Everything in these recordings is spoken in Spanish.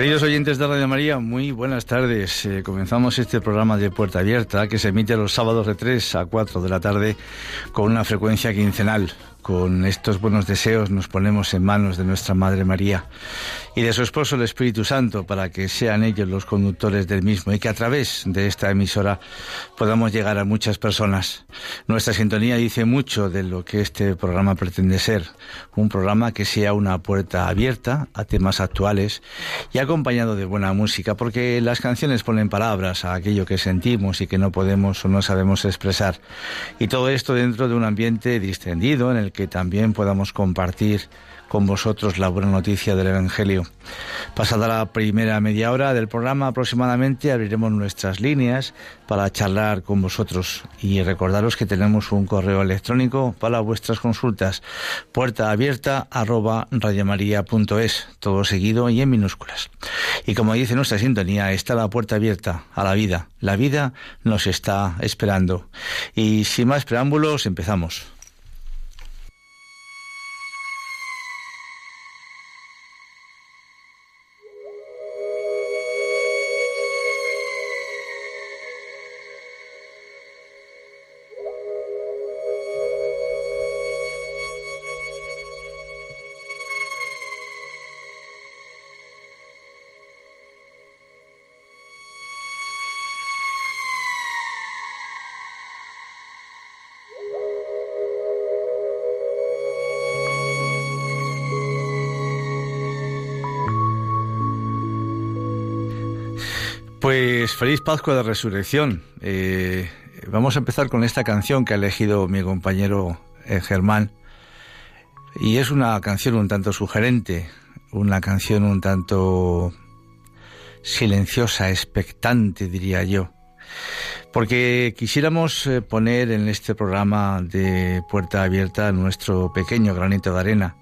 Queridos oyentes de Radio María, muy buenas tardes. Eh, comenzamos este programa de Puerta Abierta que se emite los sábados de 3 a 4 de la tarde con una frecuencia quincenal. Con estos buenos deseos nos ponemos en manos de nuestra Madre María y de su esposo el Espíritu Santo para que sean ellos los conductores del mismo y que a través de esta emisora podamos llegar a muchas personas. Nuestra sintonía dice mucho de lo que este programa pretende ser, un programa que sea una puerta abierta a temas actuales y acompañado de buena música, porque las canciones ponen palabras a aquello que sentimos y que no podemos o no sabemos expresar. Y todo esto dentro de un ambiente distendido en el que también podamos compartir con vosotros la buena noticia del Evangelio. Pasada la primera media hora del programa aproximadamente abriremos nuestras líneas para charlar con vosotros y recordaros que tenemos un correo electrónico para vuestras consultas puerta abierta arroba todo seguido y en minúsculas. Y como dice nuestra sintonía, está la puerta abierta a la vida. La vida nos está esperando. Y sin más preámbulos, empezamos. Feliz Pascua de Resurrección. Eh, vamos a empezar con esta canción que ha elegido mi compañero eh, Germán. Y es una canción un tanto sugerente, una canción un tanto silenciosa, expectante, diría yo. Porque quisiéramos eh, poner en este programa de Puerta Abierta nuestro pequeño granito de arena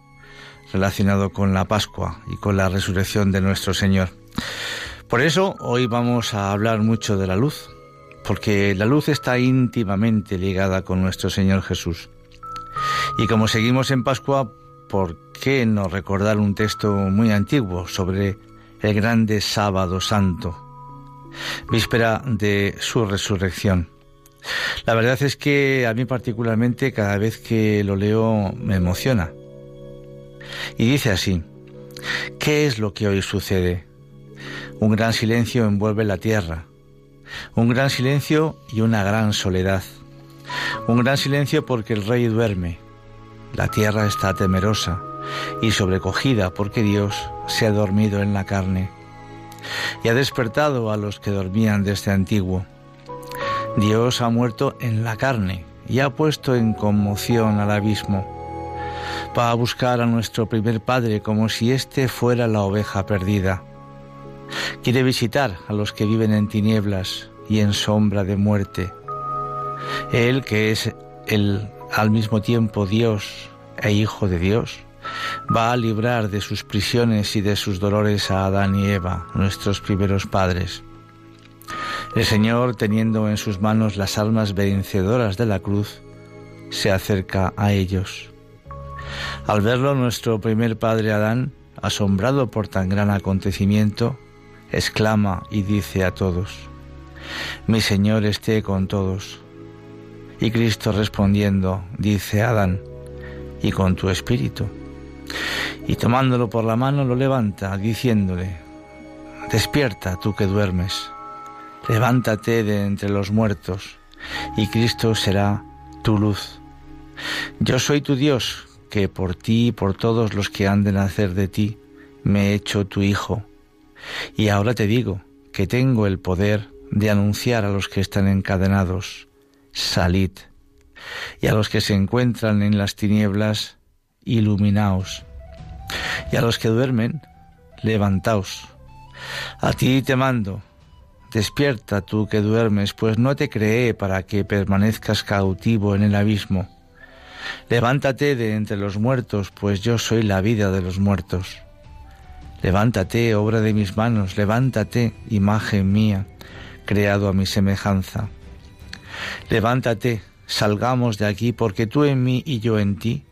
relacionado con la Pascua y con la resurrección de nuestro Señor. Por eso hoy vamos a hablar mucho de la luz, porque la luz está íntimamente ligada con nuestro Señor Jesús. Y como seguimos en Pascua, ¿por qué no recordar un texto muy antiguo sobre el grande sábado santo, víspera de su resurrección? La verdad es que a mí particularmente cada vez que lo leo me emociona. Y dice así, ¿qué es lo que hoy sucede? Un gran silencio envuelve la tierra, un gran silencio y una gran soledad. Un gran silencio porque el rey duerme, la tierra está temerosa y sobrecogida porque Dios se ha dormido en la carne y ha despertado a los que dormían desde antiguo. Dios ha muerto en la carne y ha puesto en conmoción al abismo. Va a buscar a nuestro primer Padre como si éste fuera la oveja perdida. Quiere visitar a los que viven en tinieblas y en sombra de muerte. Él, que es el, al mismo tiempo Dios e Hijo de Dios, va a librar de sus prisiones y de sus dolores a Adán y Eva, nuestros primeros padres. El Señor, teniendo en sus manos las almas vencedoras de la cruz, se acerca a ellos. Al verlo, nuestro primer padre Adán, asombrado por tan gran acontecimiento, exclama y dice a todos, Mi Señor esté con todos. Y Cristo respondiendo, dice a Adán, y con tu espíritu. Y tomándolo por la mano lo levanta, diciéndole, Despierta tú que duermes, levántate de entre los muertos, y Cristo será tu luz. Yo soy tu Dios, que por ti y por todos los que han de nacer de ti, me he hecho tu Hijo. Y ahora te digo que tengo el poder de anunciar a los que están encadenados, salid, y a los que se encuentran en las tinieblas, iluminaos, y a los que duermen, levantaos. A ti te mando, despierta tú que duermes, pues no te creé para que permanezcas cautivo en el abismo. Levántate de entre los muertos, pues yo soy la vida de los muertos. Levántate, obra de mis manos, levántate, imagen mía, creado a mi semejanza. Levántate, salgamos de aquí, porque tú en mí y yo en ti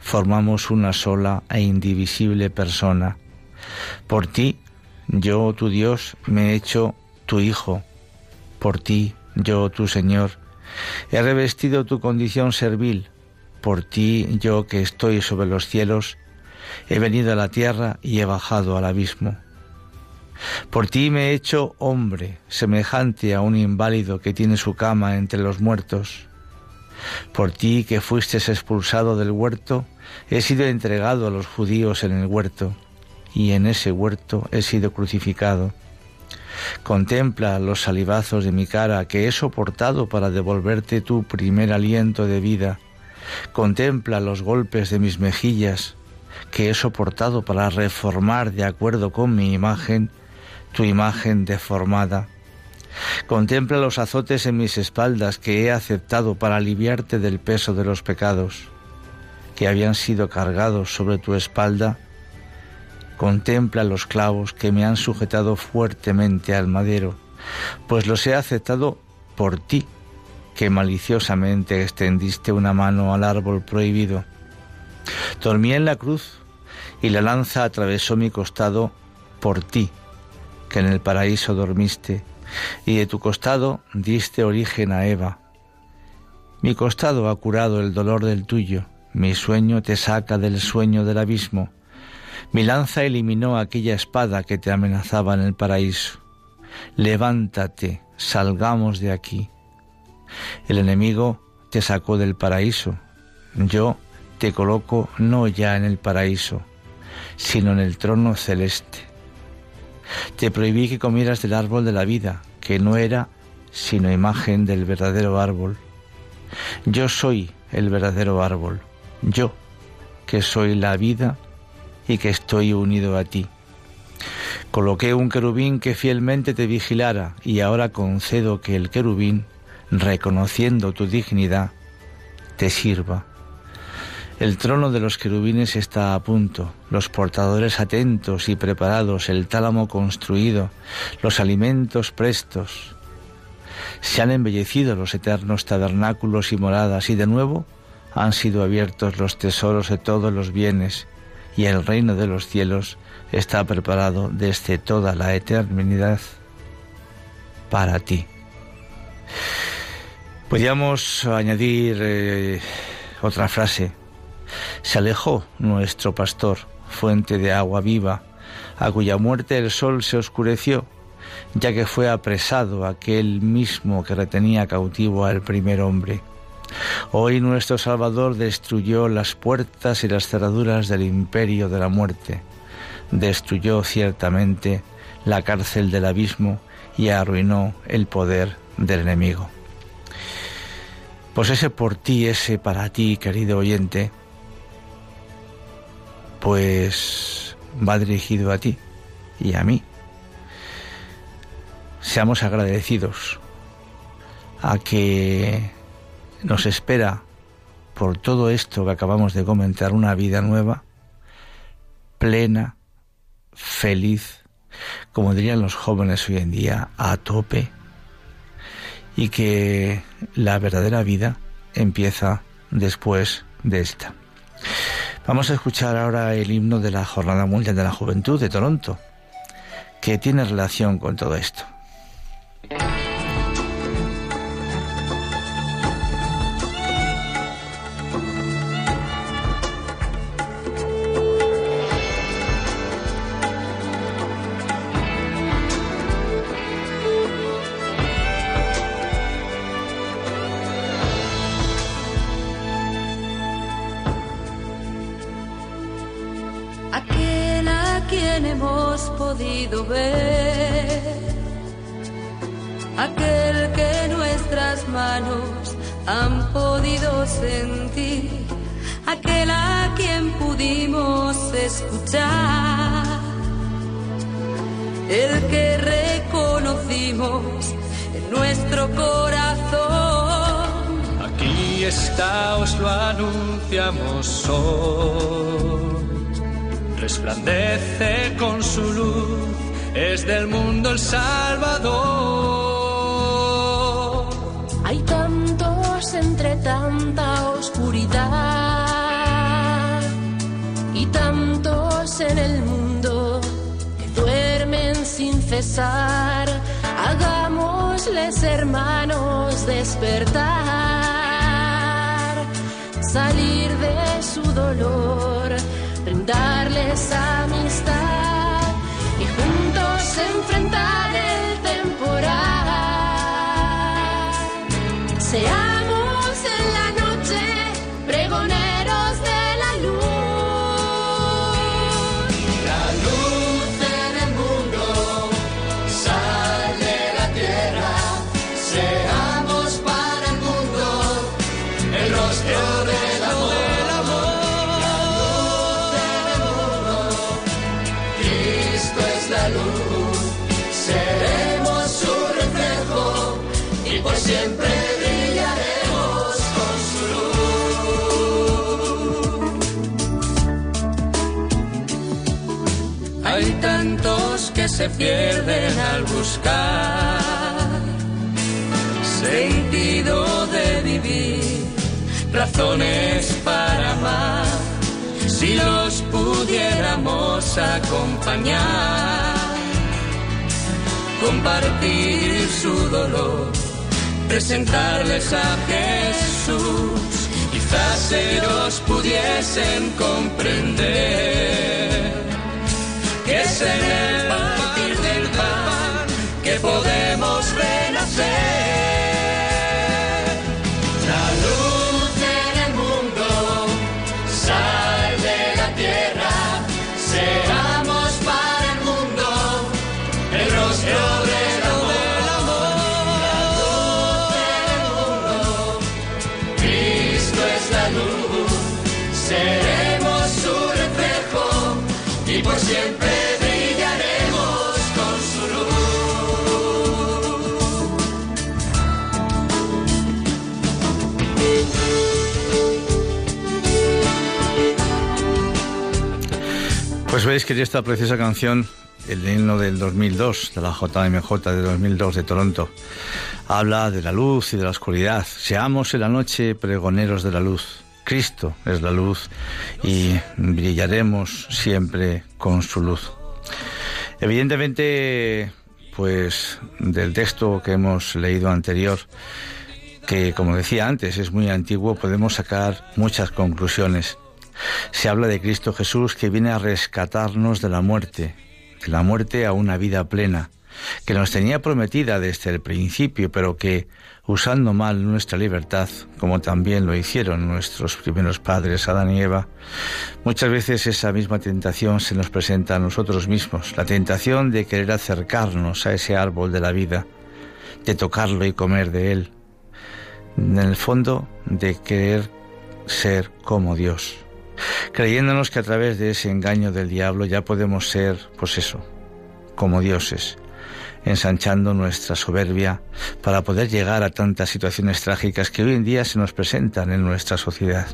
formamos una sola e indivisible persona. Por ti, yo, tu Dios, me he hecho tu Hijo. Por ti, yo, tu Señor, he revestido tu condición servil. Por ti, yo que estoy sobre los cielos, he venido a la tierra y he bajado al abismo. Por ti me he hecho hombre, semejante a un inválido que tiene su cama entre los muertos. Por ti que fuiste expulsado del huerto, he sido entregado a los judíos en el huerto, y en ese huerto he sido crucificado. Contempla los salivazos de mi cara que he soportado para devolverte tu primer aliento de vida. Contempla los golpes de mis mejillas que he soportado para reformar de acuerdo con mi imagen tu imagen deformada. Contempla los azotes en mis espaldas que he aceptado para aliviarte del peso de los pecados que habían sido cargados sobre tu espalda. Contempla los clavos que me han sujetado fuertemente al madero, pues los he aceptado por ti, que maliciosamente extendiste una mano al árbol prohibido. Dormí en la cruz y la lanza atravesó mi costado por ti, que en el paraíso dormiste, y de tu costado diste origen a Eva. Mi costado ha curado el dolor del tuyo, mi sueño te saca del sueño del abismo, mi lanza eliminó aquella espada que te amenazaba en el paraíso. Levántate, salgamos de aquí. El enemigo te sacó del paraíso, yo te coloco no ya en el paraíso, sino en el trono celeste. Te prohibí que comieras del árbol de la vida, que no era sino imagen del verdadero árbol. Yo soy el verdadero árbol, yo, que soy la vida y que estoy unido a ti. Coloqué un querubín que fielmente te vigilara y ahora concedo que el querubín, reconociendo tu dignidad, te sirva el trono de los querubines está a punto, los portadores atentos y preparados, el tálamo construido, los alimentos prestos. Se han embellecido los eternos tabernáculos y moradas y de nuevo han sido abiertos los tesoros de todos los bienes y el reino de los cielos está preparado desde toda la eternidad para ti. Podríamos añadir eh, otra frase se alejó nuestro pastor, fuente de agua viva, a cuya muerte el sol se oscureció, ya que fue apresado aquel mismo que retenía cautivo al primer hombre. Hoy nuestro Salvador destruyó las puertas y las cerraduras del imperio de la muerte, destruyó ciertamente la cárcel del abismo y arruinó el poder del enemigo. Pues ese por ti, ese para ti, querido oyente, pues va dirigido a ti y a mí. Seamos agradecidos a que nos espera por todo esto que acabamos de comentar una vida nueva, plena, feliz, como dirían los jóvenes hoy en día, a tope, y que la verdadera vida empieza después de esta. Vamos a escuchar ahora el himno de la Jornada Mundial de la Juventud de Toronto, que tiene relación con todo esto. Salir de su dolor, brindarles amistad y juntos enfrentar el temporal. Se pierden al buscar sentido de vivir, razones para amar, si los pudiéramos acompañar, compartir su dolor, presentarles a Jesús, quizás ellos pudiesen comprender. Que es en el say. Pues veis que esta preciosa canción, el himno del 2002, de la JMJ de 2002 de Toronto, habla de la luz y de la oscuridad. Seamos en la noche pregoneros de la luz. Cristo es la luz y brillaremos siempre con su luz. Evidentemente, pues del texto que hemos leído anterior, que como decía antes es muy antiguo, podemos sacar muchas conclusiones. Se habla de Cristo Jesús que viene a rescatarnos de la muerte, de la muerte a una vida plena, que nos tenía prometida desde el principio, pero que, usando mal nuestra libertad, como también lo hicieron nuestros primeros padres, Adán y Eva, muchas veces esa misma tentación se nos presenta a nosotros mismos, la tentación de querer acercarnos a ese árbol de la vida, de tocarlo y comer de él, en el fondo de querer ser como Dios, creyéndonos que a través de ese engaño del diablo ya podemos ser, pues eso, como dioses, ensanchando nuestra soberbia para poder llegar a tantas situaciones trágicas que hoy en día se nos presentan en nuestra sociedad.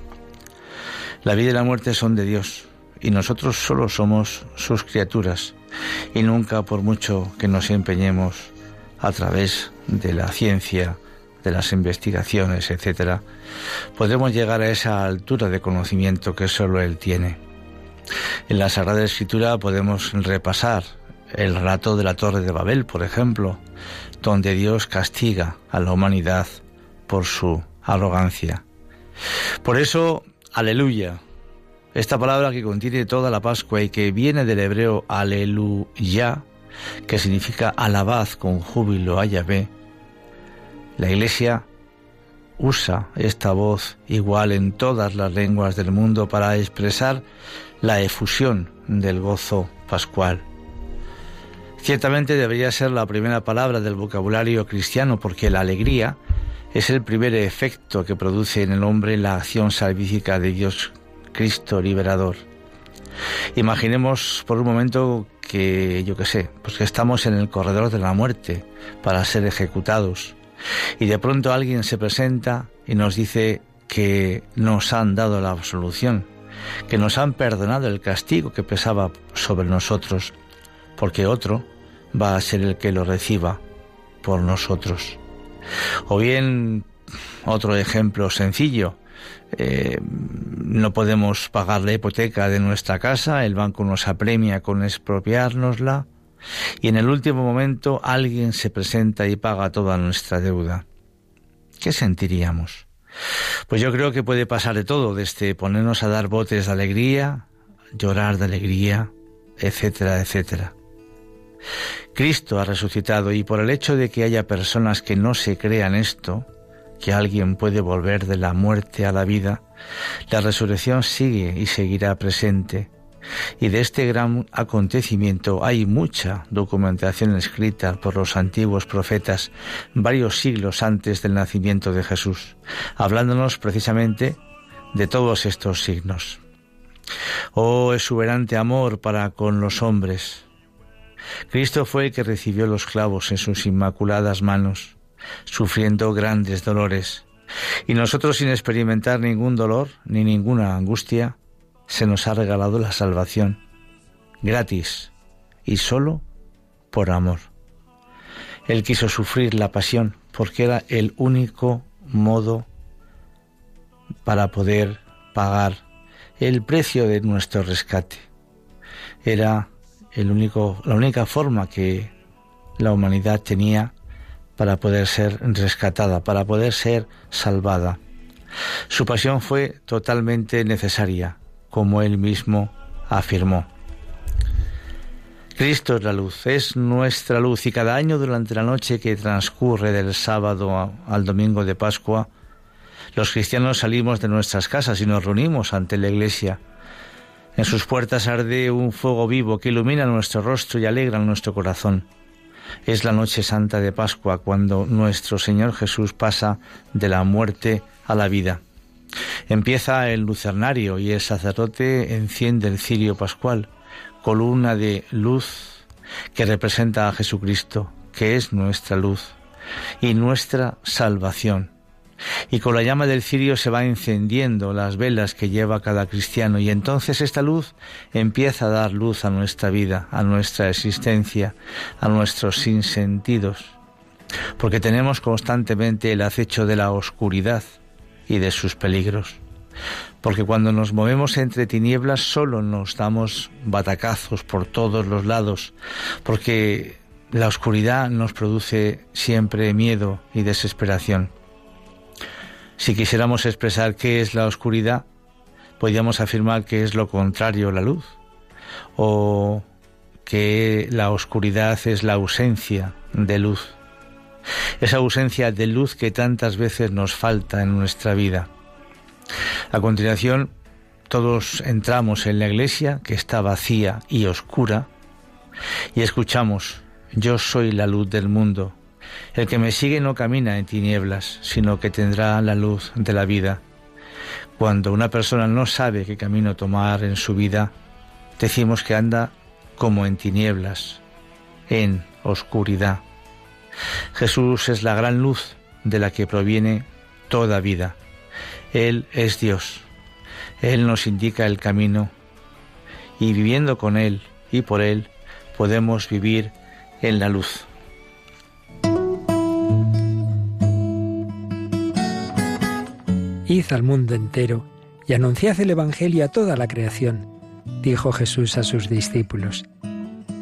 La vida y la muerte son de Dios y nosotros solo somos sus criaturas y nunca por mucho que nos empeñemos a través de la ciencia, de las investigaciones, etcétera, podremos llegar a esa altura de conocimiento que solo Él tiene. En la Sagrada Escritura podemos repasar el relato de la Torre de Babel, por ejemplo, donde Dios castiga a la humanidad por su arrogancia. Por eso, aleluya, esta palabra que contiene toda la Pascua y que viene del hebreo aleluya, que significa alabad con júbilo a Yahvé, la Iglesia usa esta voz igual en todas las lenguas del mundo para expresar la efusión del gozo pascual. Ciertamente debería ser la primera palabra del vocabulario cristiano porque la alegría es el primer efecto que produce en el hombre la acción salvífica de Dios Cristo liberador. Imaginemos por un momento que, yo qué sé, pues que estamos en el corredor de la muerte para ser ejecutados y de pronto alguien se presenta y nos dice que nos han dado la absolución, que nos han perdonado el castigo que pesaba sobre nosotros, porque otro va a ser el que lo reciba por nosotros. O bien, otro ejemplo sencillo, eh, no podemos pagar la hipoteca de nuestra casa, el banco nos apremia con expropiárnosla y en el último momento alguien se presenta y paga toda nuestra deuda. ¿Qué sentiríamos? Pues yo creo que puede pasar de todo, desde ponernos a dar botes de alegría, llorar de alegría, etcétera, etcétera. Cristo ha resucitado y por el hecho de que haya personas que no se crean esto, que alguien puede volver de la muerte a la vida, la resurrección sigue y seguirá presente. Y de este gran acontecimiento hay mucha documentación escrita por los antiguos profetas varios siglos antes del nacimiento de Jesús, hablándonos precisamente de todos estos signos. Oh exuberante amor para con los hombres. Cristo fue el que recibió los clavos en sus inmaculadas manos sufriendo grandes dolores. Y nosotros sin experimentar ningún dolor ni ninguna angustia, se nos ha regalado la salvación, gratis y solo por amor. Él quiso sufrir la pasión porque era el único modo para poder pagar el precio de nuestro rescate. Era el único, la única forma que la humanidad tenía para poder ser rescatada, para poder ser salvada. Su pasión fue totalmente necesaria, como él mismo afirmó. Cristo es la luz, es nuestra luz y cada año durante la noche que transcurre del sábado al domingo de Pascua, los cristianos salimos de nuestras casas y nos reunimos ante la iglesia. En sus puertas arde un fuego vivo que ilumina nuestro rostro y alegra nuestro corazón. Es la noche santa de Pascua cuando nuestro Señor Jesús pasa de la muerte a la vida. Empieza el lucernario y el sacerdote enciende el cirio pascual, columna de luz que representa a Jesucristo, que es nuestra luz y nuestra salvación. Y con la llama del cirio se va encendiendo las velas que lleva cada cristiano y entonces esta luz empieza a dar luz a nuestra vida, a nuestra existencia, a nuestros sinsentidos, porque tenemos constantemente el acecho de la oscuridad y de sus peligros. Porque cuando nos movemos entre tinieblas solo nos damos batacazos por todos los lados, porque la oscuridad nos produce siempre miedo y desesperación. Si quisiéramos expresar qué es la oscuridad, podríamos afirmar que es lo contrario a la luz, o que la oscuridad es la ausencia de luz, esa ausencia de luz que tantas veces nos falta en nuestra vida. A continuación, todos entramos en la iglesia que está vacía y oscura y escuchamos, yo soy la luz del mundo, El que me sigue no camina en tinieblas, sino que tendrá la luz de la vida. Cuando una persona no sabe qué camino tomar en su vida, decimos que anda como en tinieblas, en oscuridad. Jesús es la gran luz de la que proviene toda vida. Él es Dios. Él nos indica el camino y viviendo con Él y por Él podemos vivir en la luz. Id al mundo entero y anunciad el Evangelio a toda la creación, dijo Jesús a sus discípulos.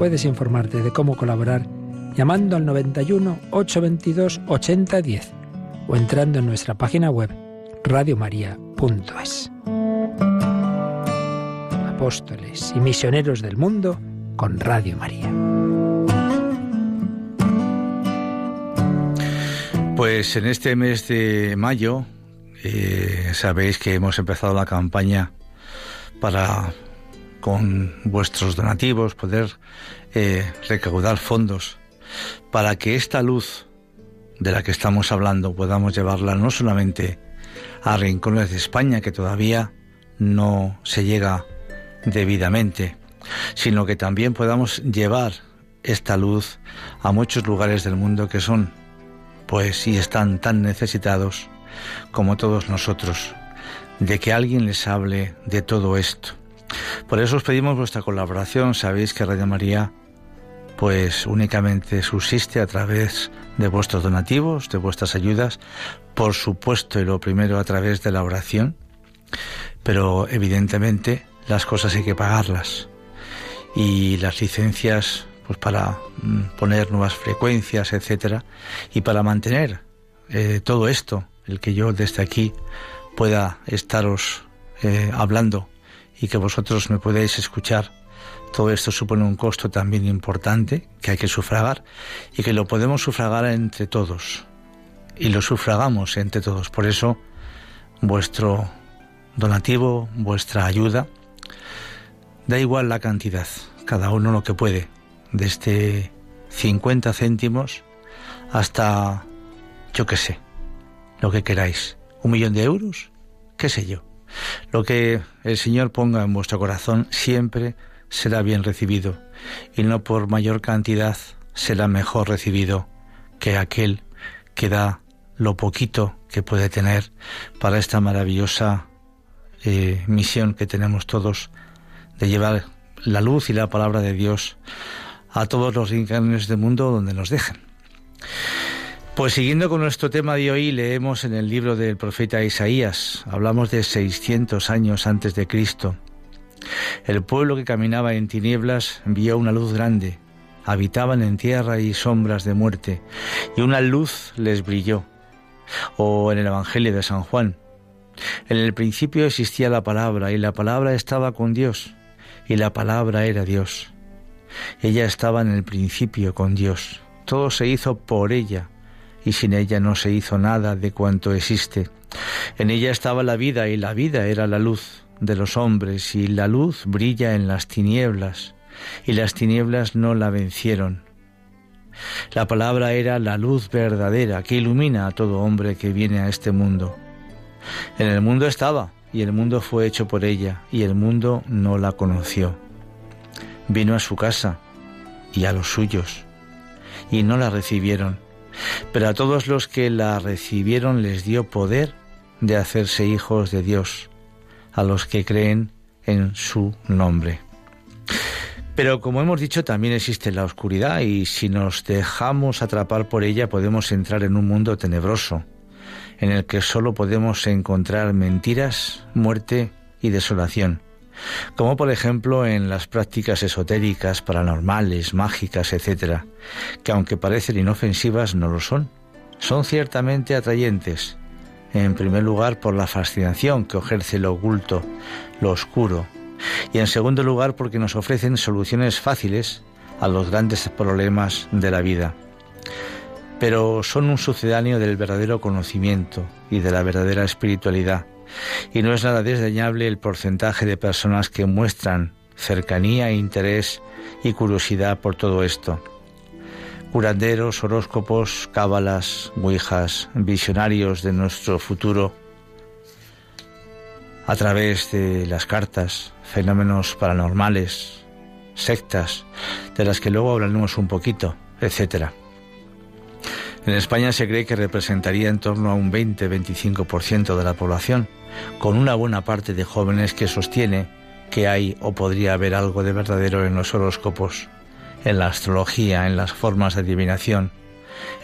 Puedes informarte de cómo colaborar llamando al 91 822 8010 o entrando en nuestra página web radiomaria.es. Apóstoles y misioneros del mundo con Radio María. Pues en este mes de mayo eh, sabéis que hemos empezado la campaña para con vuestros donativos poder eh, recaudar fondos para que esta luz de la que estamos hablando podamos llevarla no solamente a rincones de España que todavía no se llega debidamente, sino que también podamos llevar esta luz a muchos lugares del mundo que son, pues, y están tan necesitados como todos nosotros, de que alguien les hable de todo esto. Por eso os pedimos vuestra colaboración. Sabéis que Radio María pues únicamente subsiste a través de vuestros donativos, de vuestras ayudas, por supuesto y lo primero a través de la oración, pero evidentemente las cosas hay que pagarlas y las licencias pues para mm, poner nuevas frecuencias, etcétera, y para mantener eh, todo esto el que yo desde aquí pueda estaros eh, hablando y que vosotros me podáis escuchar. Todo esto supone un costo también importante que hay que sufragar y que lo podemos sufragar entre todos. Y lo sufragamos entre todos. Por eso, vuestro donativo, vuestra ayuda, da igual la cantidad, cada uno lo que puede, desde 50 céntimos hasta, yo qué sé, lo que queráis. ¿Un millón de euros? ¿Qué sé yo? Lo que el Señor ponga en vuestro corazón siempre será bien recibido, y no por mayor cantidad será mejor recibido que aquel que da lo poquito que puede tener para esta maravillosa eh, misión que tenemos todos de llevar la luz y la palabra de Dios a todos los rincones del mundo donde nos dejen. Pues siguiendo con nuestro tema de hoy, leemos en el libro del profeta Isaías, hablamos de 600 años antes de Cristo. El pueblo que caminaba en tinieblas vio una luz grande, habitaban en tierra y sombras de muerte, y una luz les brilló. O en el Evangelio de San Juan, en el principio existía la palabra, y la palabra estaba con Dios, y la palabra era Dios. Ella estaba en el principio con Dios, todo se hizo por ella y sin ella no se hizo nada de cuanto existe. En ella estaba la vida y la vida era la luz de los hombres y la luz brilla en las tinieblas y las tinieblas no la vencieron. La palabra era la luz verdadera que ilumina a todo hombre que viene a este mundo. En el mundo estaba y el mundo fue hecho por ella y el mundo no la conoció. Vino a su casa y a los suyos y no la recibieron pero a todos los que la recibieron les dio poder de hacerse hijos de Dios, a los que creen en su nombre. Pero como hemos dicho, también existe la oscuridad y si nos dejamos atrapar por ella podemos entrar en un mundo tenebroso, en el que solo podemos encontrar mentiras, muerte y desolación. Como por ejemplo en las prácticas esotéricas, paranormales, mágicas, etc., que aunque parecen inofensivas, no lo son. Son ciertamente atrayentes, en primer lugar por la fascinación que ejerce lo oculto, lo oscuro, y en segundo lugar porque nos ofrecen soluciones fáciles a los grandes problemas de la vida. Pero son un sucedáneo del verdadero conocimiento y de la verdadera espiritualidad, y no es nada desdeñable el porcentaje de personas que muestran cercanía, interés y curiosidad por todo esto. Curanderos, horóscopos, cábalas, ouijas, visionarios de nuestro futuro, a través de las cartas, fenómenos paranormales, sectas, de las que luego hablaremos un poquito, etcétera. En España se cree que representaría en torno a un 20-25% de la población, con una buena parte de jóvenes que sostiene que hay o podría haber algo de verdadero en los horóscopos, en la astrología, en las formas de adivinación,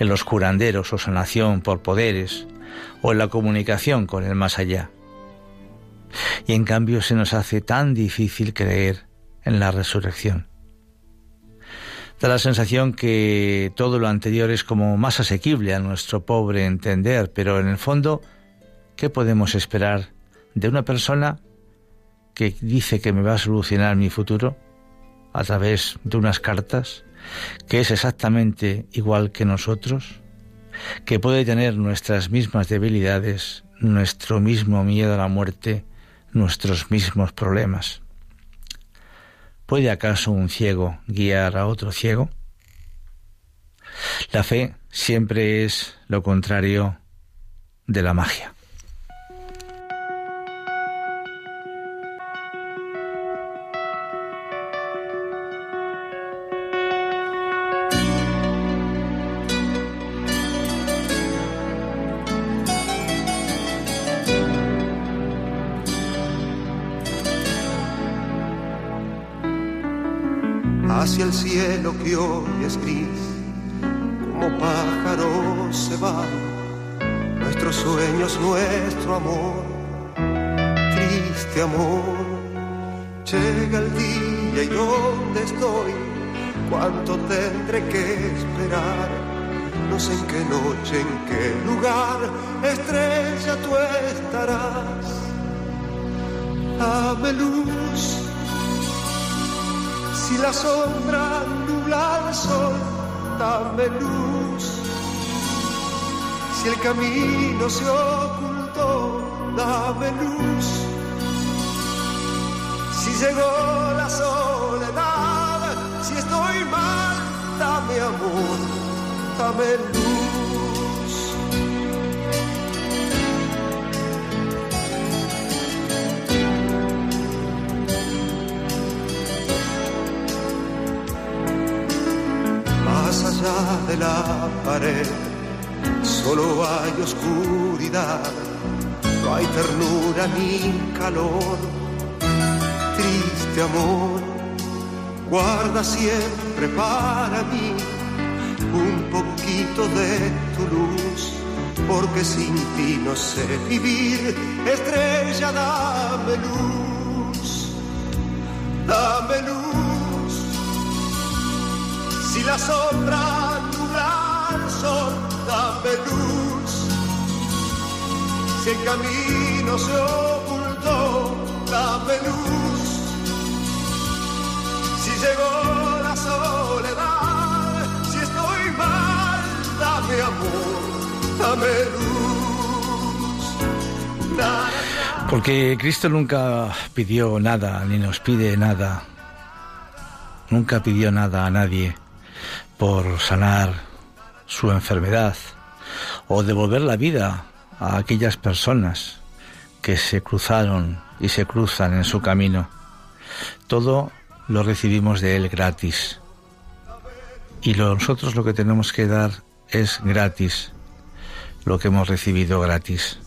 en los curanderos o sanación por poderes, o en la comunicación con el más allá. Y en cambio se nos hace tan difícil creer en la resurrección. Da la sensación que todo lo anterior es como más asequible a nuestro pobre entender, pero en el fondo, ¿qué podemos esperar de una persona que dice que me va a solucionar mi futuro a través de unas cartas, que es exactamente igual que nosotros, que puede tener nuestras mismas debilidades, nuestro mismo miedo a la muerte, nuestros mismos problemas? ¿Puede acaso un ciego guiar a otro ciego? La fe siempre es lo contrario de la magia. El cielo que hoy es gris, como pájaros se van nuestros sueños, nuestro amor, triste amor. Llega el día y dónde estoy, cuánto tendré que esperar. No sé en qué noche, en qué lugar, estrella tú estarás. Dame luz si la sombra nubla el sol, dame luz. Si el camino se ocultó, dame luz. Si llegó la soledad, si estoy mal, dame amor, dame luz. De la pared, solo hay oscuridad, no hay ternura ni calor. Triste amor, guarda siempre para mí un poquito de tu luz, porque sin ti no sé vivir. Estrella, dame luz, dame luz. Si la sombra sol, dame luz. Si el camino se ocultó, dame luz. Si llegó la soledad, si estoy mal, dame amor, dame luz. Nada, Porque Cristo nunca pidió nada, ni nos pide nada. Nunca pidió nada a nadie por sanar su enfermedad o devolver la vida a aquellas personas que se cruzaron y se cruzan en su camino. Todo lo recibimos de Él gratis. Y nosotros lo que tenemos que dar es gratis, lo que hemos recibido gratis.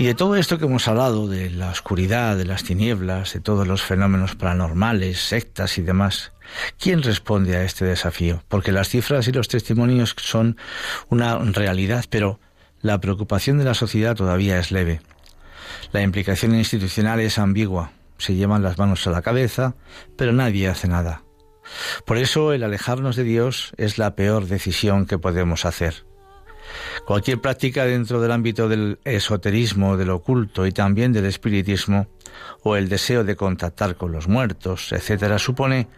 Y de todo esto que hemos hablado, de la oscuridad, de las tinieblas, de todos los fenómenos paranormales, sectas y demás, ¿quién responde a este desafío? Porque las cifras y los testimonios son una realidad, pero la preocupación de la sociedad todavía es leve. La implicación institucional es ambigua. Se llevan las manos a la cabeza, pero nadie hace nada. Por eso el alejarnos de Dios es la peor decisión que podemos hacer. Cualquier práctica dentro del ámbito del esoterismo, del oculto y también del espiritismo, o el deseo de contactar con los muertos, etcétera, supone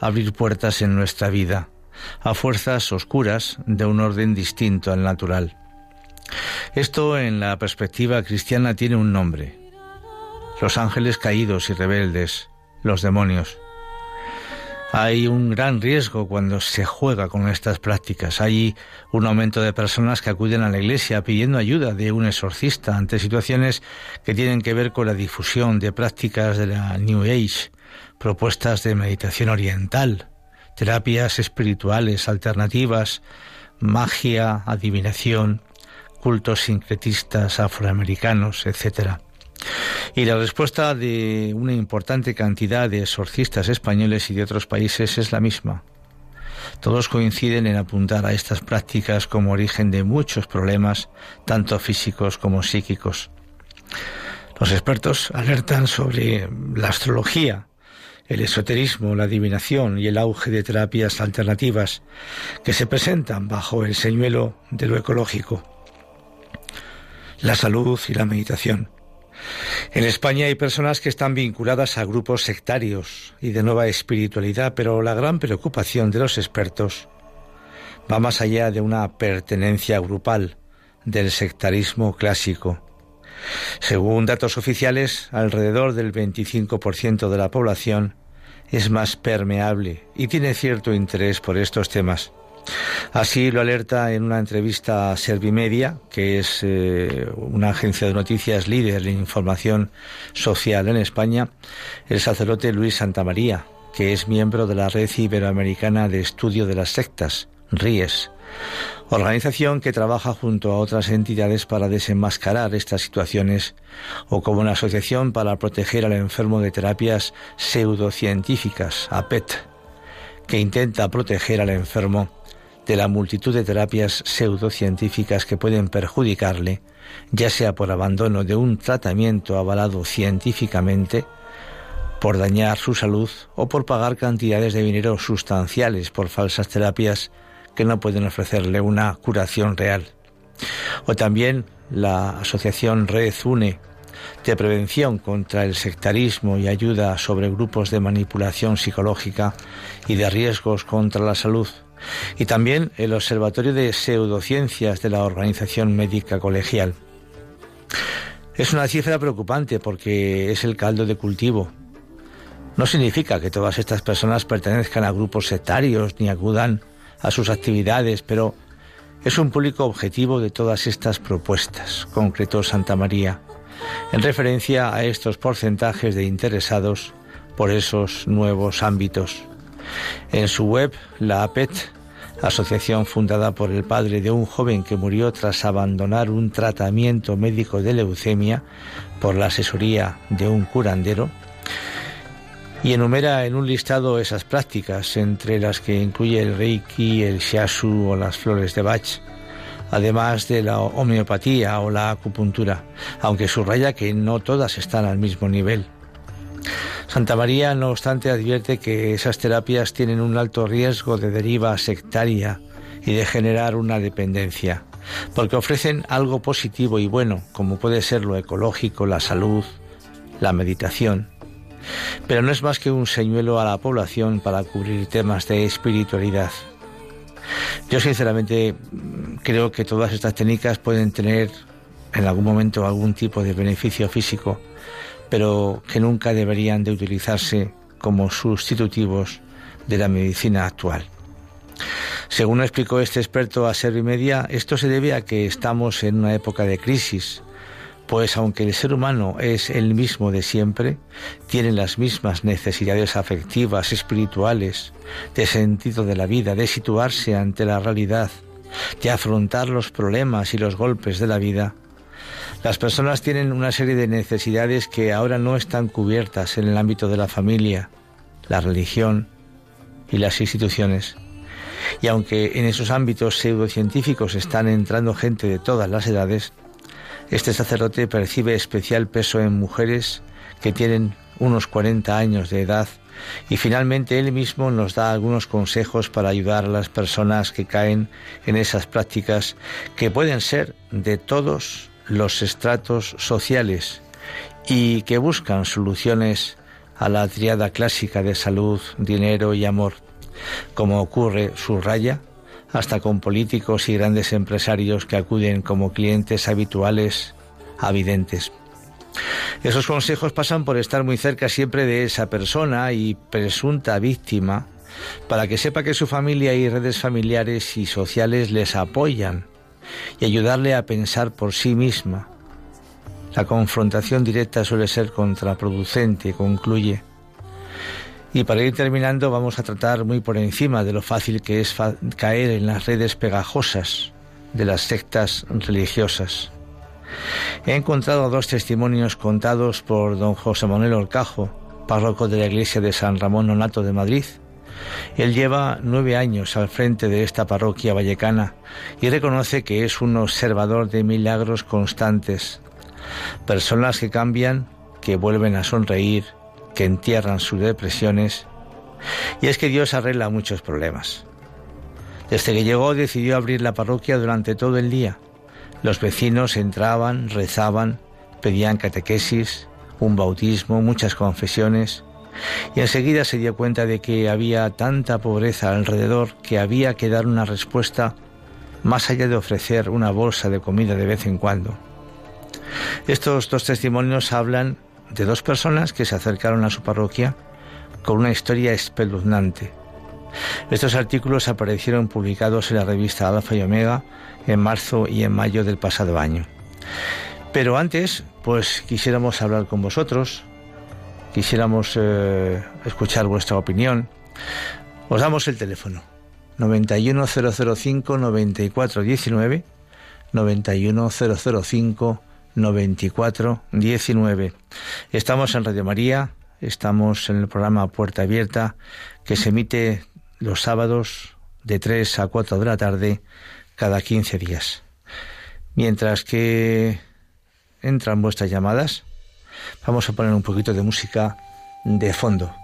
abrir puertas en nuestra vida a fuerzas oscuras de un orden distinto al natural. Esto en la perspectiva cristiana tiene un nombre. Los ángeles caídos y rebeldes, los demonios. Hay un gran riesgo cuando se juega con estas prácticas. Hay un aumento de personas que acuden a la iglesia pidiendo ayuda de un exorcista ante situaciones que tienen que ver con la difusión de prácticas de la New Age, propuestas de meditación oriental, terapias espirituales alternativas, magia, adivinación, cultos sincretistas afroamericanos, etcétera. Y la respuesta de una importante cantidad de exorcistas españoles y de otros países es la misma. Todos coinciden en apuntar a estas prácticas como origen de muchos problemas, tanto físicos como psíquicos. Los expertos alertan sobre la astrología, el esoterismo, la adivinación y el auge de terapias alternativas que se presentan bajo el señuelo de lo ecológico, la salud y la meditación. En España hay personas que están vinculadas a grupos sectarios y de nueva espiritualidad, pero la gran preocupación de los expertos va más allá de una pertenencia grupal del sectarismo clásico. Según datos oficiales, alrededor del 25% de la población es más permeable y tiene cierto interés por estos temas. Así lo alerta en una entrevista a Servimedia, que es eh, una agencia de noticias líder en información social en España, el sacerdote Luis Santamaría, que es miembro de la Red Iberoamericana de Estudio de las Sectas, RIES, organización que trabaja junto a otras entidades para desenmascarar estas situaciones o como una asociación para proteger al enfermo de terapias pseudocientíficas, APET, que intenta proteger al enfermo de la multitud de terapias pseudocientíficas que pueden perjudicarle, ya sea por abandono de un tratamiento avalado científicamente, por dañar su salud o por pagar cantidades de dinero sustanciales por falsas terapias que no pueden ofrecerle una curación real. O también la asociación Red UNE de prevención contra el sectarismo y ayuda sobre grupos de manipulación psicológica y de riesgos contra la salud y también el Observatorio de Pseudociencias de la Organización Médica Colegial. Es una cifra preocupante porque es el caldo de cultivo. No significa que todas estas personas pertenezcan a grupos sectarios ni acudan a sus actividades, pero es un público objetivo de todas estas propuestas, concretó Santa María, en referencia a estos porcentajes de interesados por esos nuevos ámbitos. En su web, la APET, asociación fundada por el padre de un joven que murió tras abandonar un tratamiento médico de leucemia por la asesoría de un curandero, y enumera en un listado esas prácticas, entre las que incluye el reiki, el shiatsu o las flores de Bach, además de la homeopatía o la acupuntura, aunque subraya que no todas están al mismo nivel. Santa María, no obstante, advierte que esas terapias tienen un alto riesgo de deriva sectaria y de generar una dependencia, porque ofrecen algo positivo y bueno, como puede ser lo ecológico, la salud, la meditación, pero no es más que un señuelo a la población para cubrir temas de espiritualidad. Yo sinceramente creo que todas estas técnicas pueden tener en algún momento algún tipo de beneficio físico, pero que nunca deberían de utilizarse como sustitutivos de la medicina actual. Según explicó este experto a Servimedia, esto se debe a que estamos en una época de crisis, pues aunque el ser humano es el mismo de siempre, tiene las mismas necesidades afectivas, espirituales, de sentido de la vida, de situarse ante la realidad, de afrontar los problemas y los golpes de la vida, las personas tienen una serie de necesidades que ahora no están cubiertas en el ámbito de la familia, la religión y las instituciones. Y aunque en esos ámbitos pseudocientíficos están entrando gente de todas las edades, Este sacerdote percibe especial peso en mujeres que tienen unos 40 años de edad y finalmente él mismo nos da algunos consejos para ayudar a las personas que caen en esas prácticas que pueden ser de todos los estratos sociales y que buscan soluciones a la triada clásica de salud, dinero y amor, como ocurre, subraya, hasta con políticos y grandes empresarios que acuden como clientes habituales a videntes. Esos consejos pasan por estar muy cerca siempre de esa persona y presunta víctima para que sepa que su familia y redes familiares y sociales les apoyan y ayudarle a pensar por sí misma. La confrontación directa suele ser contraproducente, concluye. Y para ir terminando vamos a tratar muy por encima de lo fácil que es caer en las redes pegajosas de las sectas religiosas. He encontrado dos testimonios contados por don José Manuel Orcajo, párroco de la iglesia de San Ramón Nonato de Madrid. Él lleva nueve años al frente de esta parroquia vallecana y reconoce que es un observador de milagros constantes. Personas que cambian, que vuelven a sonreír, que entierran sus depresiones. Y es que Dios arregla muchos problemas. Desde que llegó decidió abrir la parroquia durante todo el día los vecinos entraban, rezaban, pedían catequesis, un bautismo, muchas confesiones, y enseguida se dio cuenta de que había tanta pobreza alrededor que había que dar una respuesta más allá de ofrecer una bolsa de comida de vez en cuando. Estos dos testimonios hablan de dos personas que se acercaron a su parroquia con una historia espeluznante. Estos artículos aparecieron publicados en la revista Alfa y Omega en marzo y en mayo del pasado año. Pero antes, pues quisiéramos hablar con vosotros, quisiéramos eh, escuchar vuestra opinión. Os damos el teléfono 91005 9419 91005 9419. Estamos en Radio María, estamos en el programa Puerta Abierta que se emite los sábados de 3 a 4 de la tarde cada 15 días. Mientras que entran vuestras llamadas, vamos a poner un poquito de música de fondo.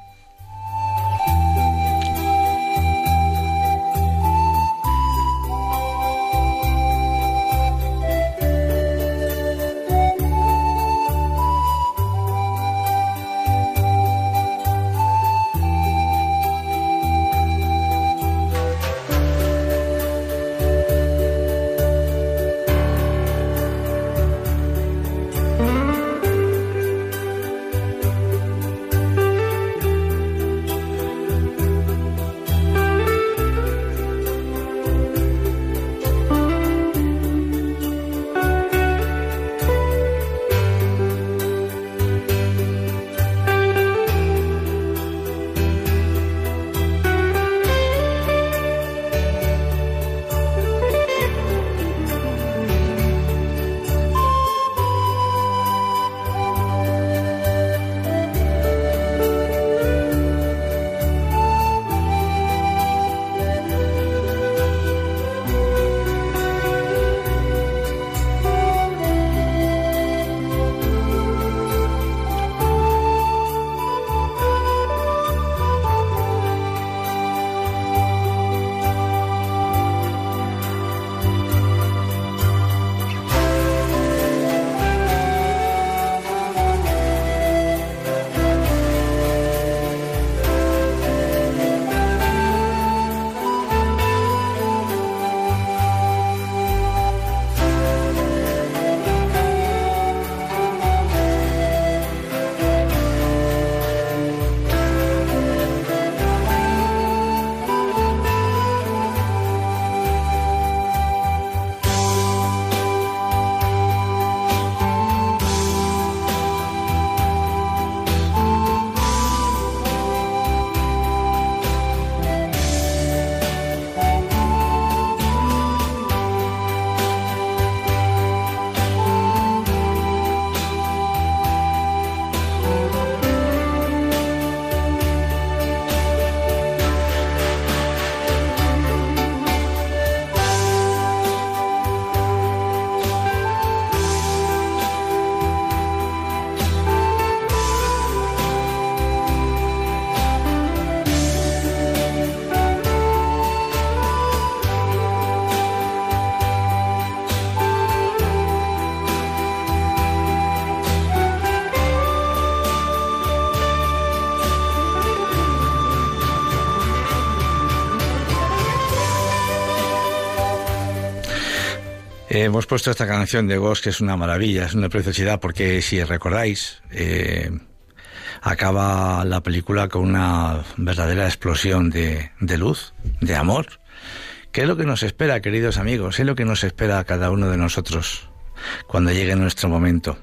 Hemos puesto esta canción de Ghost que es una maravilla, es una preciosidad, porque si recordáis, eh, acaba la película con una verdadera explosión de, luz, de amor. ¿Qué es lo que nos espera, queridos amigos? ¿Qué es lo que nos espera a cada uno de nosotros cuando llegue nuestro momento?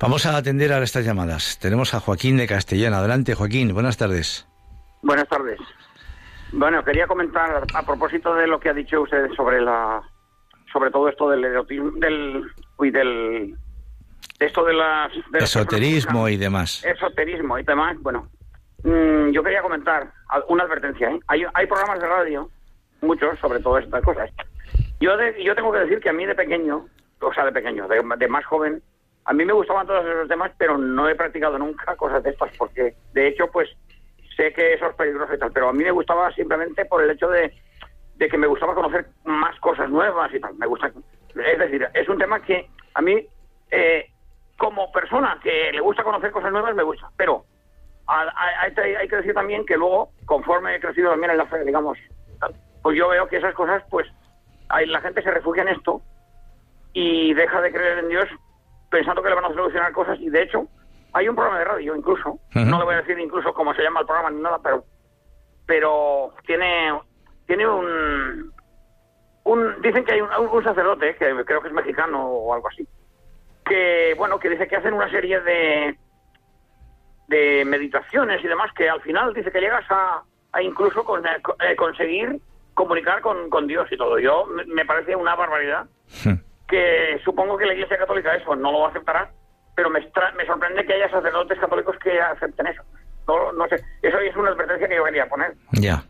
Vamos a atender a estas llamadas. Tenemos a Joaquín de Castellón. Adelante, Joaquín. Buenas tardes. Buenas tardes. Bueno, quería comentar a propósito de lo que ha dicho usted sobre la sobre todo esto del erotismo, del uy, del de esto de las esoterismo y demás. Esoterismo y demás. Bueno, mm, yo quería comentar una advertencia. ¿eh? Hay, hay programas de radio, muchos, sobre todo estas cosas. Yo yo tengo que decir que a mí de pequeño, o sea, de pequeño, de, de más joven, a mí me gustaban todos esos temas, pero no he practicado nunca cosas de estas, porque de hecho, pues sé que eso es peligroso y tal, pero a mí me gustaba simplemente por el hecho de, que me gustaba conocer más cosas nuevas y tal. Me gusta, es decir, es un tema que a mí, eh, como persona que le gusta conocer cosas nuevas, me gusta. Pero hay, que decir también que luego, conforme he crecido también en la fe, digamos, pues yo veo que esas cosas, pues la gente se refugia en esto y deja de creer en Dios pensando que le van a solucionar cosas y de hecho hay un programa de radio incluso, no le voy a decir incluso cómo se llama el programa ni nada, pero pero tiene tiene un un dicen que hay un, sacerdote que creo que es mexicano o algo así que bueno que dice que hacen una serie de de meditaciones y demás que al final dice que llegas a, a incluso con, eh, conseguir comunicar con, con, Dios y todo. Yo me, parece una barbaridad que supongo que la Iglesia Católica eso no lo aceptará pero me, me sorprende que haya sacerdotes católicos que acepten eso. No, no sé, eso es una advertencia que yo quería poner. Ya.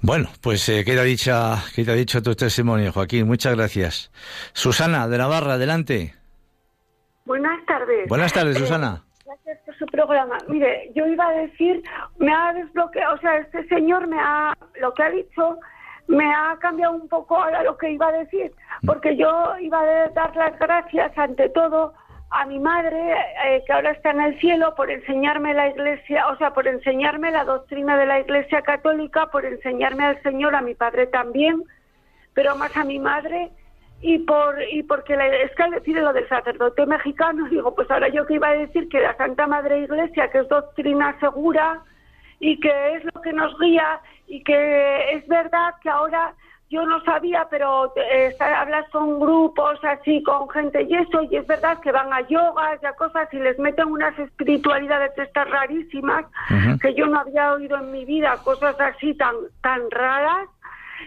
Bueno, pues eh, queda, dicha, queda dicho tu testimonio, Joaquín. Muchas gracias. Susana, de Navarra, adelante. Buenas tardes. Buenas tardes, eh, Susana. Gracias por su programa. Mire, yo iba a decir, me ha desbloqueado, o sea, este señor me ha, lo que ha dicho, me ha cambiado un poco ahora lo que iba a decir, porque yo iba a dar las gracias ante todo a mi madre, eh, que ahora está en el cielo, por enseñarme la iglesia, o sea, por enseñarme la doctrina de la iglesia católica, por enseñarme al Señor, a mi padre también, pero más a mi madre, y por y porque es que al decir lo del sacerdote mexicano, digo, pues ahora yo que iba a decir que la Santa Madre Iglesia, que es doctrina segura y que es lo que nos guía y que es verdad que ahora yo no sabía, pero eh, hablas con grupos así, con gente y eso, y es verdad que van a yogas y a cosas y les meten unas espiritualidades estas rarísimas que yo no había oído en mi vida, cosas así tan, tan raras.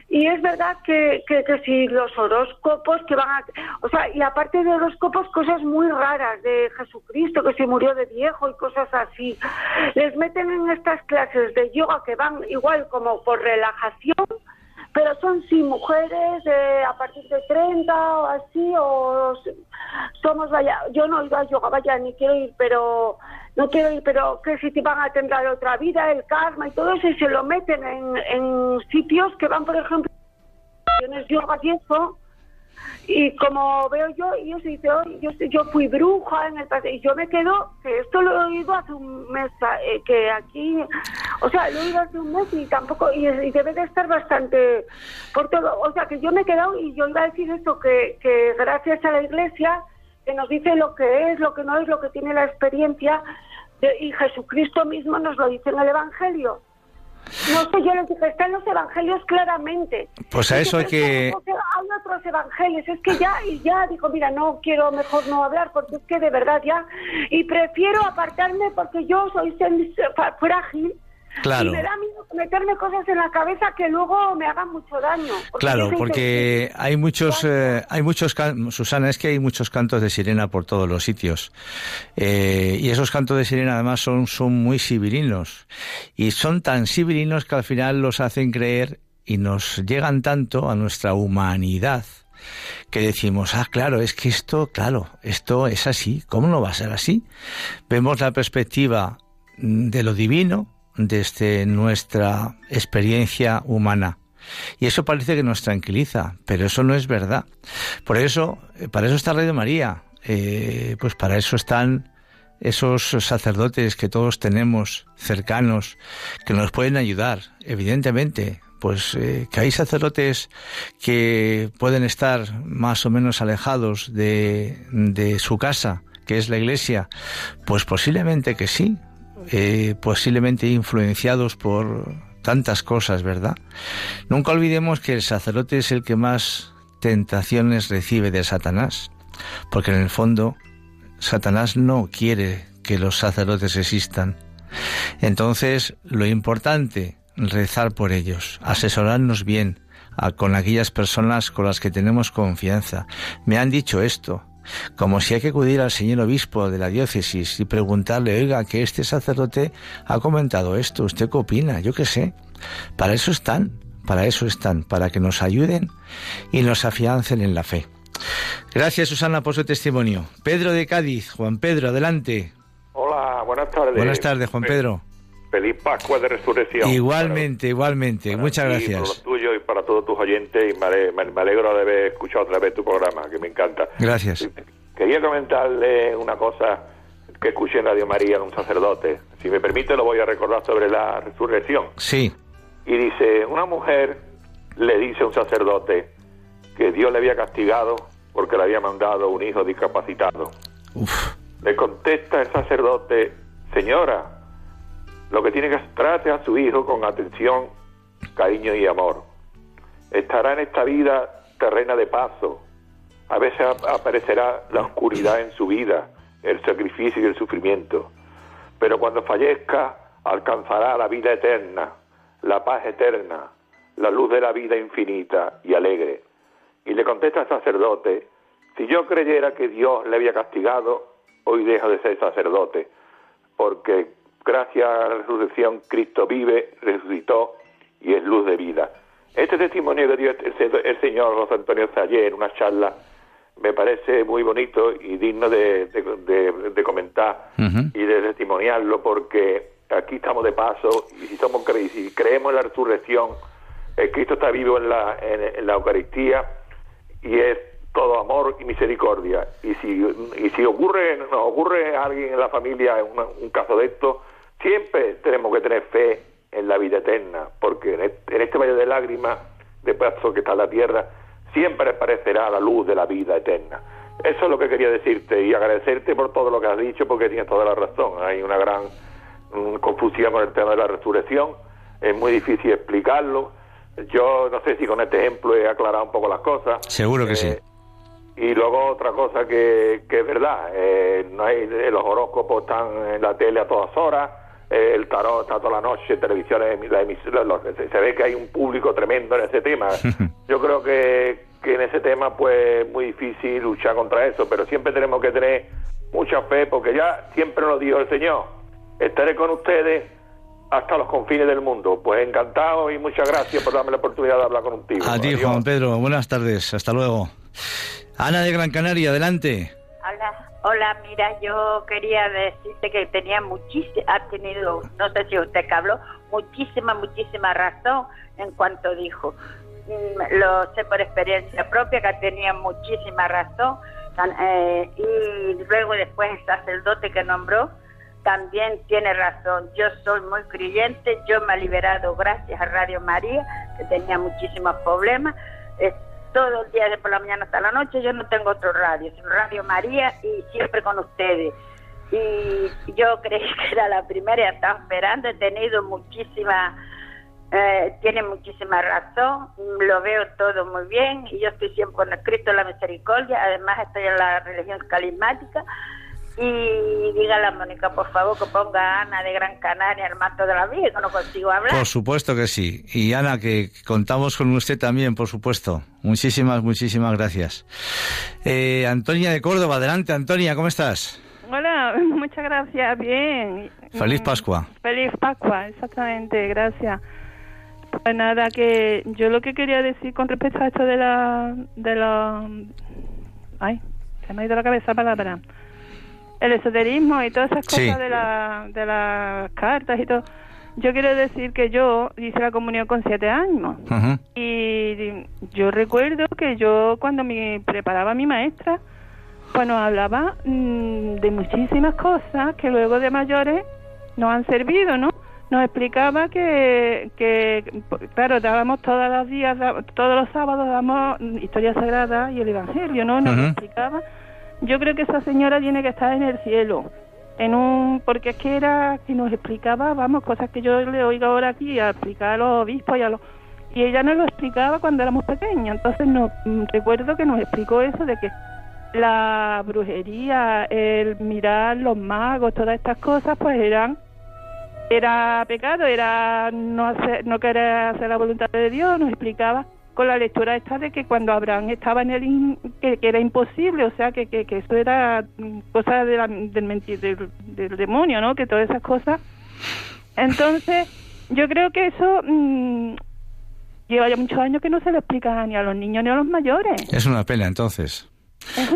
Y es verdad que, que, si los horóscopos que van a... O sea, y aparte de horóscopos, cosas muy raras de Jesucristo, que se murió de viejo y cosas así. Les meten en estas clases de yoga que van igual como por relajación, pero son sí mujeres a partir de 30 o así, o somos, vaya, yo no he ido a yoga, vaya, ni quiero ir, pero no quiero ir, pero que si te van a tener otra vida, el karma y todo eso, y se lo meten en, en sitios que van, por ejemplo, yoga y eso, y como veo yo, y yo dice, yo, yo fui bruja en el pasado, y yo me quedo, que esto lo he oído hace un mes, eh, que aquí, o sea, lo he oído hace un mes y tampoco, y, debe de estar bastante por todo, o sea, que yo me he quedado y yo iba a decir esto, que, que gracias a la iglesia, que nos dice lo que es, lo que no es, lo que tiene la experiencia, y Jesucristo mismo nos lo dice en el Evangelio. No sé, yo les dije, están los evangelios claramente. Pues a eso hay que... Hay otros evangelios, es que ya, y ya digo, mira, no quiero mejor no hablar, porque es que de verdad ya, y prefiero apartarme porque yo soy frágil, Claro. Y me da miedo meterme cosas en la cabeza que luego me hagan mucho daño. Claro, porque hay muchos, eh, hay muchos, Susana, es que hay muchos cantos de sirena por todos los sitios. Eh, y esos cantos de sirena además son, son muy sibirinos. Y son tan sibirinos que al final los hacen creer y nos llegan tanto a nuestra humanidad que decimos, ah, claro, es que esto, claro, esto es así, ¿cómo no va a ser así? Vemos la perspectiva de lo divino, desde nuestra experiencia humana. Y eso parece que nos tranquiliza, pero eso no es verdad. Por eso, eh, para eso está Radio María, eh, pues para eso están esos sacerdotes que todos tenemos cercanos, que nos pueden ayudar, evidentemente, pues eh, que hay sacerdotes que pueden estar más o menos alejados de, de su casa, que es la iglesia, pues posiblemente que sí, eh, posiblemente influenciados por tantas cosas, ¿verdad? Nunca olvidemos que el sacerdote es el que más tentaciones recibe de Satanás, porque en el fondo Satanás no quiere que los sacerdotes existan. Entonces, lo importante, rezar por ellos, asesorarnos bien con aquellas personas con las que tenemos confianza. Me han dicho esto, como si hay que acudir al señor obispo de la diócesis y preguntarle, oiga, que este sacerdote ha comentado esto, ¿usted qué opina? Yo qué sé. Para eso están, para eso están, para que nos ayuden y nos afiancen en la fe. Gracias, Susana, por su testimonio. Pedro de Cádiz, Juan Pedro, adelante. Hola, buenas tardes. Buenas tardes, Juan Pedro. Feliz Pascua de Resurrección. Igualmente, igualmente. Muchas gracias. Lo tuyo para todos tus oyentes. Y me, alegro de haber escuchado otra vez tu programa, que me encanta. Gracias. Quería comentarle una cosa que escuché en Radio María de un sacerdote. Si me permite, lo voy a recordar sobre la resurrección. Sí. Y dice: Una mujer le dice a un sacerdote que Dios le había castigado porque le había mandado un hijo discapacitado. Uf. Le contesta el sacerdote: Señora, lo que tiene que trate a su hijo con atención, cariño y amor. Estará en esta vida terrena de paso. A veces aparecerá la oscuridad en su vida, el sacrificio y el sufrimiento. Pero cuando fallezca, alcanzará la vida eterna, la paz eterna, la luz de la vida infinita y alegre. Y le contesta al sacerdote, si yo creyera que Dios le había castigado, hoy dejo de ser sacerdote, porque gracias a la resurrección, Cristo vive, resucitó y es luz de vida. Este testimonio que dio el, señor José Antonio Zayé en una charla me parece muy bonito y digno de, comentar y de testimoniarlo porque aquí estamos de paso y si, somos, si creemos en la resurrección, el Cristo está vivo en la, en, la Eucaristía y es todo amor y misericordia. Y si, y si ocurre, nos ocurre a alguien en la familia un caso de esto, Siempre tenemos que tener fe en la vida eterna, porque en este valle de lágrimas, de paso que está la tierra, siempre aparecerá la luz de la vida eterna. Eso es lo que quería decirte y agradecerte por todo lo que has dicho, porque tienes toda la razón. Hay una gran mm, confusión con el tema de la resurrección, es muy difícil explicarlo. Yo no sé si con este ejemplo he aclarado un poco las cosas. Seguro que sí. Eh, y luego otra cosa que, que es verdad, eh, no hay, los horóscopos están en la tele a todas horas, el tarot está toda la noche, televisiones, la se ve que hay un público tremendo en ese tema. Yo creo que, que en ese tema pues es muy difícil luchar contra eso, pero siempre tenemos que tener mucha fe porque ya siempre nos dijo el Señor, estaré con ustedes hasta los confines del mundo. Pues encantado y muchas gracias por darme la oportunidad de hablar contigo. A ti, Juan Pedro. Buenas tardes. Hasta luego. Ana de Gran Canaria, adelante. Hola. Hola, mira, yo quería decirte que tenía muchísima, ha tenido, no sé si usted que habló, muchísima, muchísima razón en cuanto dijo. Mm, lo sé por experiencia propia que tenía muchísima razón. Eh, y luego después el sacerdote que nombró también tiene razón. Yo soy muy creyente, yo me he liberado gracias a Radio María, que tenía muchísimos problemas todo el día de por la mañana hasta la noche. Yo no tengo otro radio, es Radio María y siempre con ustedes. Y yo creí que era la primera y estaba esperando. He tenido muchísima, eh, tiene muchísima razón. Lo veo todo muy bien y yo estoy siempre con el Cristo de la Misericordia. Además, estoy en la religión carismática y dígale a Mónica, por favor, que ponga a Ana de Gran Canaria el manto de la vida, que no consigo hablar. Por supuesto que sí. Y Ana, que contamos con usted también, por supuesto. Muchísimas, muchísimas gracias. Eh, Antonia de Córdoba, adelante, Antonia, ¿cómo estás? Hola, muchas gracias, bien. Feliz Pascua. Feliz Pascua, exactamente, gracias. Pues nada, que yo lo que quería decir con respecto a esto de la... De la ay, se me ha ido la cabeza la palabra el esoterismo y todas esas cosas de, la, de las cartas y todo. Yo quiero decir que yo hice la comunión con siete años y yo recuerdo que yo cuando me preparaba mi maestra, pues nos hablaba mm, de muchísimas cosas que luego de mayores nos han servido, ¿no? nos explicaba que, que, claro, dábamos todos los días, todos los sábados damos historia sagrada y el Evangelio, ¿no? Nos explicaba. Yo creo que esa señora tiene que estar en el cielo, en un, porque es que era que nos explicaba, vamos, cosas que yo le oigo ahora aquí a explicar a los obispos y a los y ella nos lo explicaba cuando éramos pequeños, entonces no mm, recuerdo que nos explicó eso de que la brujería, el mirar los magos, todas estas cosas, pues eran era pecado, era no hacer, no querer hacer la voluntad de Dios, nos explicaba con la lectura esta de que cuando Abraham estaba en el que, era imposible, o sea que, que, eso era cosa de del, mentir, del, demonio, ¿no? Que todas esas cosas. Entonces, yo creo que eso mm, lleva ya muchos años que no se le explica ni a los niños ni a los mayores. Es una pena, entonces.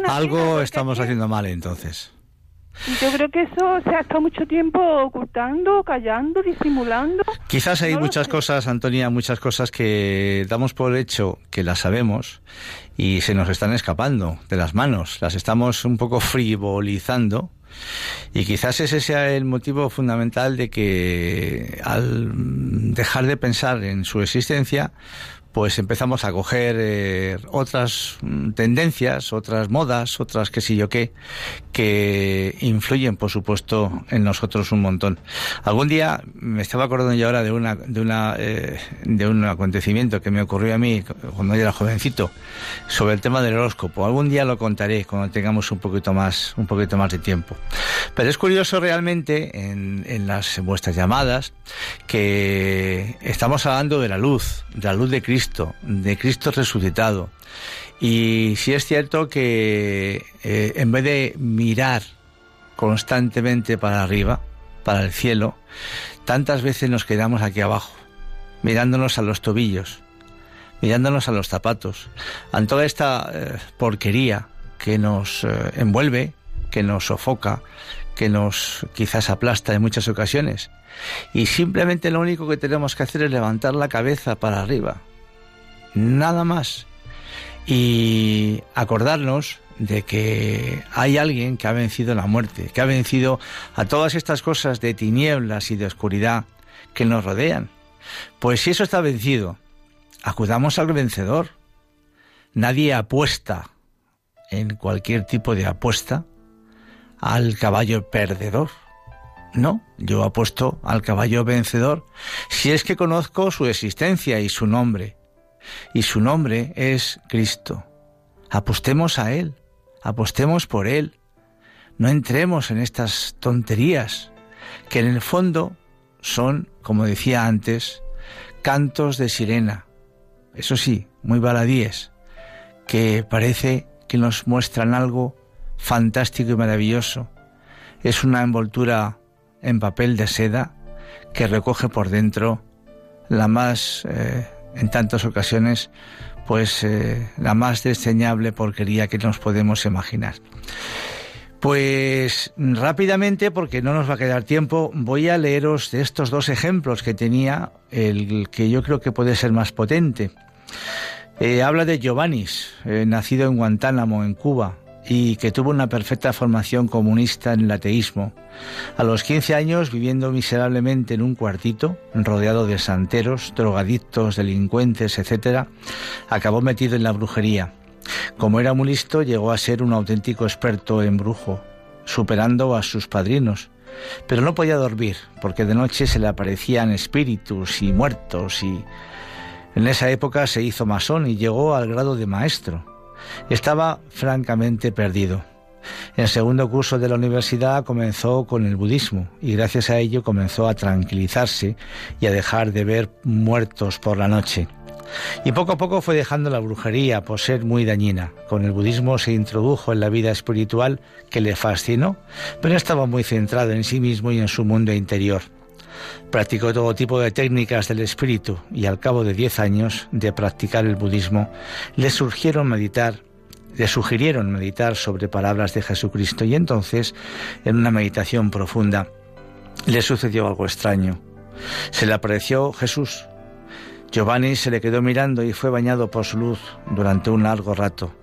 Algo estamos haciendo mal, entonces. Yo creo que eso se ha estado mucho tiempo ocultando, callando, disimulando. Quizás hay muchas cosas, Antonia, muchas cosas que damos por hecho que las sabemos y se nos están escapando de las manos. Las estamos un poco frivolizando. Y quizás ese sea el motivo fundamental de que al dejar de pensar en su existencia, pues empezamos a coger eh, otras mm, tendencias, otras modas, otras qué sé yo qué, que influyen, por supuesto, en nosotros un montón. Algún día me estaba acordando yo ahora de una, de una, eh, de un acontecimiento que me ocurrió a mí cuando yo era jovencito sobre el tema del horóscopo. Algún día lo contaré cuando tengamos un poquito más, un poquito más de tiempo. Pero es curioso realmente en, en las vuestras llamadas que estamos hablando de la luz, de la luz de Cristo de Cristo resucitado. Y si es cierto que eh, en vez de mirar constantemente para arriba, para el cielo, tantas veces nos quedamos aquí abajo, mirándonos a los tobillos, mirándonos a los zapatos, a toda esta eh, porquería que nos eh, envuelve, que nos sofoca, que nos quizás aplasta en muchas ocasiones. Y simplemente lo único que tenemos que hacer es levantar la cabeza para arriba, nada más. Y acordarnos de que hay alguien que ha vencido la muerte, que ha vencido a todas estas cosas de tinieblas y de oscuridad que nos rodean. Pues si eso está vencido, acudamos al vencedor. Nadie apuesta en cualquier tipo de apuesta al caballo perdedor. No, yo apuesto al caballo vencedor si es que conozco su existencia y su nombre y su nombre es Cristo. Apostemos a Él, apostemos por Él. No entremos en estas tonterías que en el fondo son, como decía antes, cantos de sirena. Eso sí, muy baladíes, que parece que nos muestran algo fantástico y maravilloso. Es una envoltura en papel de seda que recoge por dentro la más eh, en tantas ocasiones, pues eh, la más desdeñable porquería que nos podemos imaginar. Pues rápidamente, porque no nos va a quedar tiempo, voy a leeros de estos dos ejemplos que tenía, el que yo creo que puede ser más potente. Eh, habla de Giovannis, eh, nacido en Guantánamo, en Cuba, y que tuvo una perfecta formación comunista en el ateísmo. A los 15 años, viviendo miserablemente en un cuartito, rodeado de santeros, drogadictos, delincuentes, etc., acabó metido en la brujería. Como era muy listo, llegó a ser un auténtico experto en brujo, superando a sus padrinos. Pero no podía dormir, porque de noche se le aparecían espíritus y muertos y... En esa época se hizo masón y llegó al grado de maestro. Estaba francamente perdido. En segundo curso de la universidad comenzó con el budismo y gracias a ello comenzó a tranquilizarse y a dejar de ver muertos por la noche. Y poco a poco fue dejando la brujería por ser muy dañina. Con el budismo se introdujo en la vida espiritual que le fascinó, pero estaba muy centrado en sí mismo y en su mundo interior. Practicó todo tipo de técnicas del espíritu y al cabo de diez años de practicar el budismo le surgieron meditar, le sugirieron meditar sobre palabras de Jesucristo y entonces, en una meditación profunda, le sucedió algo extraño. Se le apareció Jesús. Giovanni se le quedó mirando y fue bañado por su luz durante un largo rato.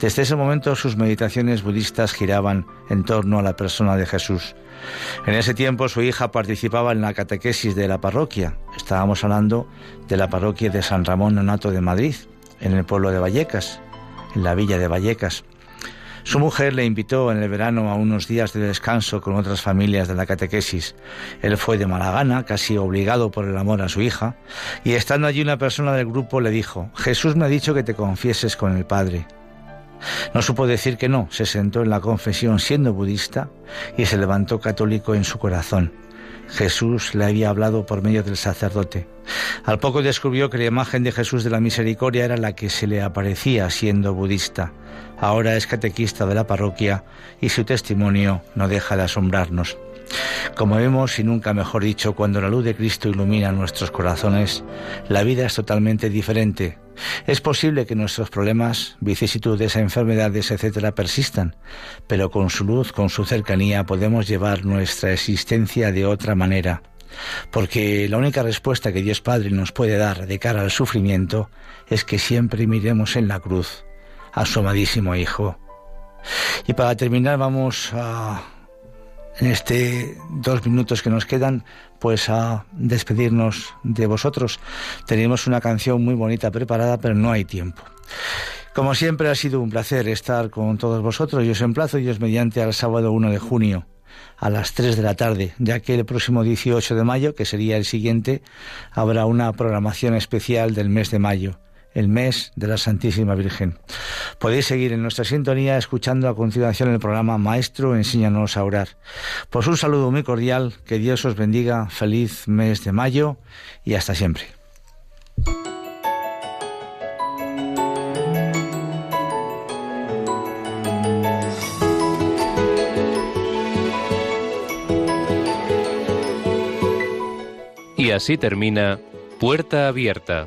Desde ese momento sus meditaciones budistas giraban en torno a la persona de Jesús. En ese tiempo su hija participaba en la catequesis de la parroquia. Estábamos hablando de la parroquia de San Ramón Nonato de Madrid, en el pueblo de Vallecas, en la villa de Vallecas. Su mujer le invitó en el verano a unos días de descanso con otras familias de la catequesis. Él fue de mala gana, casi obligado por el amor a su hija, y estando allí una persona del grupo le dijo, Jesús me ha dicho que te confieses con el Padre. No supo decir que no, se sentó en la confesión siendo budista y se levantó católico en su corazón. Jesús le había hablado por medio del sacerdote. Al poco descubrió que la imagen de Jesús de la Misericordia era la que se le aparecía siendo budista. Ahora es catequista de la parroquia y su testimonio no deja de asombrarnos. Como vemos, y nunca mejor dicho, cuando la luz de Cristo ilumina nuestros corazones, la vida es totalmente diferente. Es posible que nuestros problemas, vicisitudes, enfermedades, etcétera, persistan, pero con su luz, con su cercanía, podemos llevar nuestra existencia de otra manera. Porque la única respuesta que Dios Padre nos puede dar de cara al sufrimiento es que siempre miremos en la cruz a su amadísimo Hijo. Y para terminar vamos a en este dos minutos que nos quedan, pues a despedirnos de vosotros. Tenemos una canción muy bonita preparada, pero no hay tiempo. Como siempre ha sido un placer estar con todos vosotros y os emplazo y os mediante al sábado 1 de junio a las 3 de la tarde, ya que el próximo 18 de mayo, que sería el siguiente, habrá una programación especial del mes de mayo el mes de la Santísima Virgen. Podéis seguir en nuestra sintonía escuchando a continuación el programa Maestro, enséñanos a orar. Pues un saludo muy cordial, que Dios os bendiga, feliz mes de mayo y hasta siempre. Y así termina Puerta Abierta